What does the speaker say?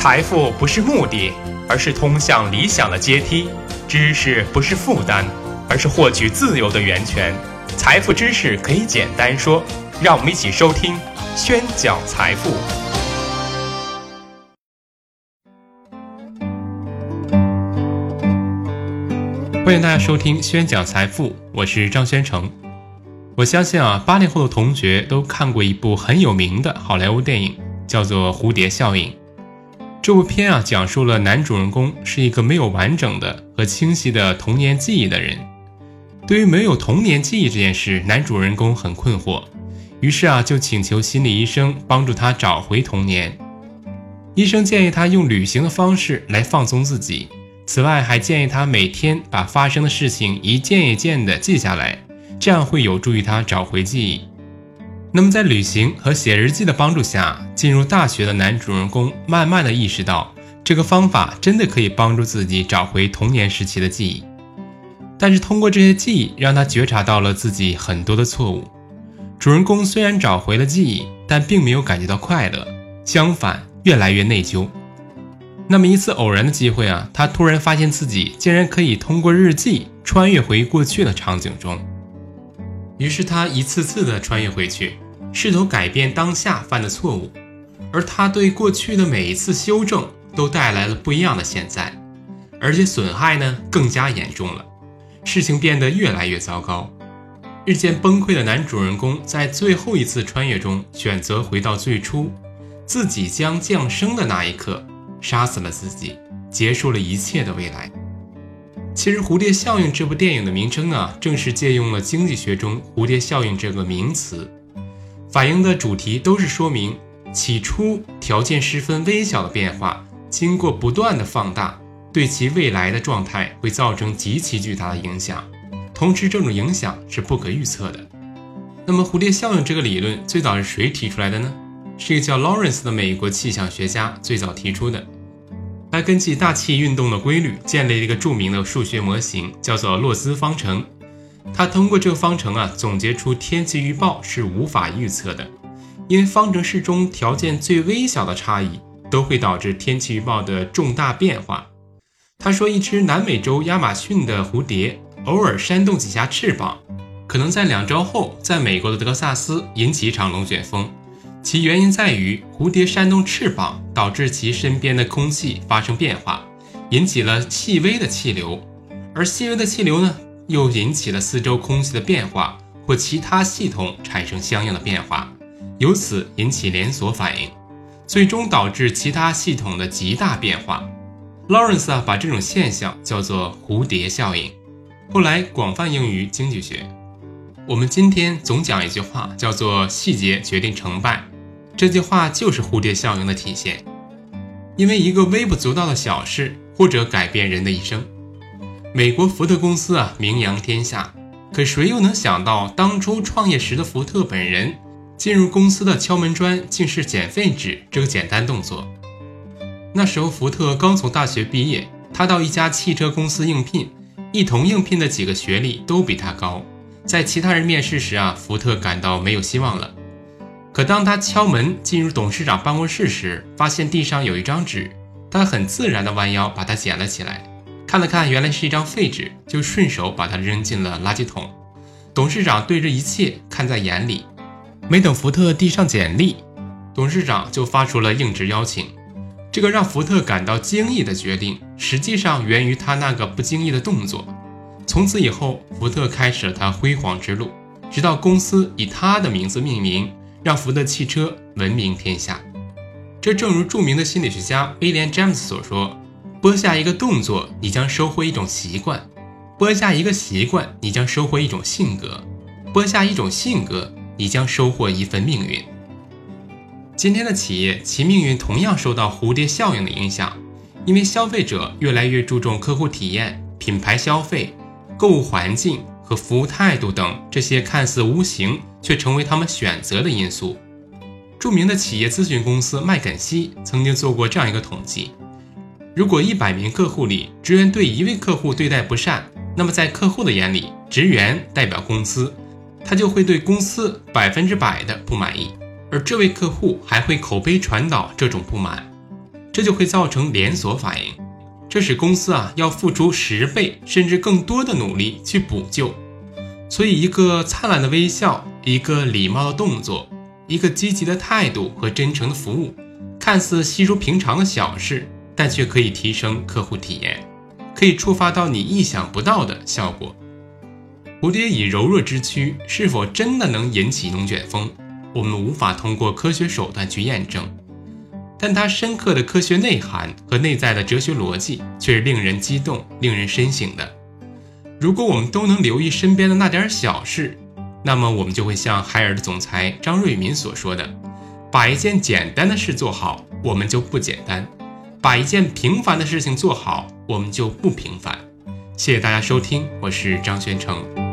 财富不是目的，而是通向理想的阶梯；知识不是负担，而是获取自由的源泉。财富知识可以简单说，让我们一起收听宣讲财富。欢迎大家收听宣讲财富，我是张宣成。我相信啊，八零后的同学都看过一部很有名的好莱坞电影，叫做《蝴蝶效应》。这部片啊，讲述了男主人公是一个没有完整的和清晰的童年记忆的人。对于没有童年记忆这件事，男主人公很困惑，于是啊，就请求心理医生帮助他找回童年。医生建议他用旅行的方式来放松自己，此外还建议他每天把发生的事情一件一件的记下来，这样会有助于他找回记忆。那么，在旅行和写日记的帮助下，进入大学的男主人公慢慢的意识到，这个方法真的可以帮助自己找回童年时期的记忆。但是，通过这些记忆，让他觉察到了自己很多的错误。主人公虽然找回了记忆，但并没有感觉到快乐，相反，越来越内疚。那么一次偶然的机会啊，他突然发现自己竟然可以通过日记穿越回过去的场景中。于是他一次次的穿越回去，试图改变当下犯的错误，而他对过去的每一次修正都带来了不一样的现在，而且损害呢更加严重了，事情变得越来越糟糕。日渐崩溃的男主人公在最后一次穿越中选择回到最初，自己将降生的那一刻，杀死了自己，结束了一切的未来。其实，《蝴蝶效应》这部电影的名称啊，正是借用了经济学中“蝴蝶效应”这个名词，反映的主题都是说明起初条件十分微小的变化，经过不断的放大，对其未来的状态会造成极其巨大的影响。同时，这种影响是不可预测的。那么，蝴蝶效应这个理论最早是谁提出来的呢？是一个叫 Lawrence 的美国气象学家最早提出的。他根据大气运动的规律建立了一个著名的数学模型，叫做洛兹方程。他通过这个方程啊，总结出天气预报是无法预测的，因为方程式中条件最微小的差异都会导致天气预报的重大变化。他说，一只南美洲亚马逊的蝴蝶偶尔扇动几下翅膀，可能在两周后在美国的德克萨斯引起一场龙卷风。其原因在于蝴蝶扇动翅膀，导致其身边的空气发生变化，引起了细微的气流，而细微的气流呢，又引起了四周空气的变化或其他系统产生相应的变化，由此引起连锁反应，最终导致其他系统的极大变化。Lawrence 啊，把这种现象叫做蝴蝶效应，后来广泛用于经济学。我们今天总讲一句话，叫做“细节决定成败”。这句话就是蝴蝶效应的体现。因为一个微不足道的小事，或者改变人的一生。美国福特公司啊，名扬天下。可谁又能想到，当初创业时的福特本人，进入公司的敲门砖竟是捡废纸这个简单动作？那时候福特刚从大学毕业，他到一家汽车公司应聘，一同应聘的几个学历都比他高。在其他人面试时啊，福特感到没有希望了。可当他敲门进入董事长办公室时，发现地上有一张纸，他很自然地弯腰把它捡了起来，看了看，原来是一张废纸，就顺手把它扔进了垃圾桶。董事长对这一切看在眼里，没等福特递上简历，董事长就发出了应职邀请。这个让福特感到惊异的决定，实际上源于他那个不经意的动作。从此以后，福特开始了他辉煌之路，直到公司以他的名字命名，让福特汽车闻名天下。这正如著名的心理学家威廉·詹姆斯所说：“播下一个动作，你将收获一种习惯；播下一个习惯，你将收获一种性格；播下一种性格，你将收获一份命运。”今天的企业，其命运同样受到蝴蝶效应的影响，因为消费者越来越注重客户体验、品牌消费。购物环境和服务态度等这些看似无形却成为他们选择的因素。著名的企业咨询公司麦肯锡曾经做过这样一个统计：如果一百名客户里职员对一位客户对待不善，那么在客户的眼里，职员代表公司，他就会对公司百分之百的不满意，而这位客户还会口碑传导这种不满。这就会造成连锁反应，这使公司啊要付出十倍甚至更多的努力去补救。所以，一个灿烂的微笑，一个礼貌的动作，一个积极的态度和真诚的服务，看似稀疏平常的小事，但却可以提升客户体验，可以触发到你意想不到的效果。蝴蝶以柔弱之躯，是否真的能引起龙卷风？我们无法通过科学手段去验证，但它深刻的科学内涵和内在的哲学逻辑却是令人激动、令人深省的。如果我们都能留意身边的那点小事，那么我们就会像海尔的总裁张瑞敏所说的：“把一件简单的事做好，我们就不简单；把一件平凡的事情做好，我们就不平凡。”谢谢大家收听，我是张宣成。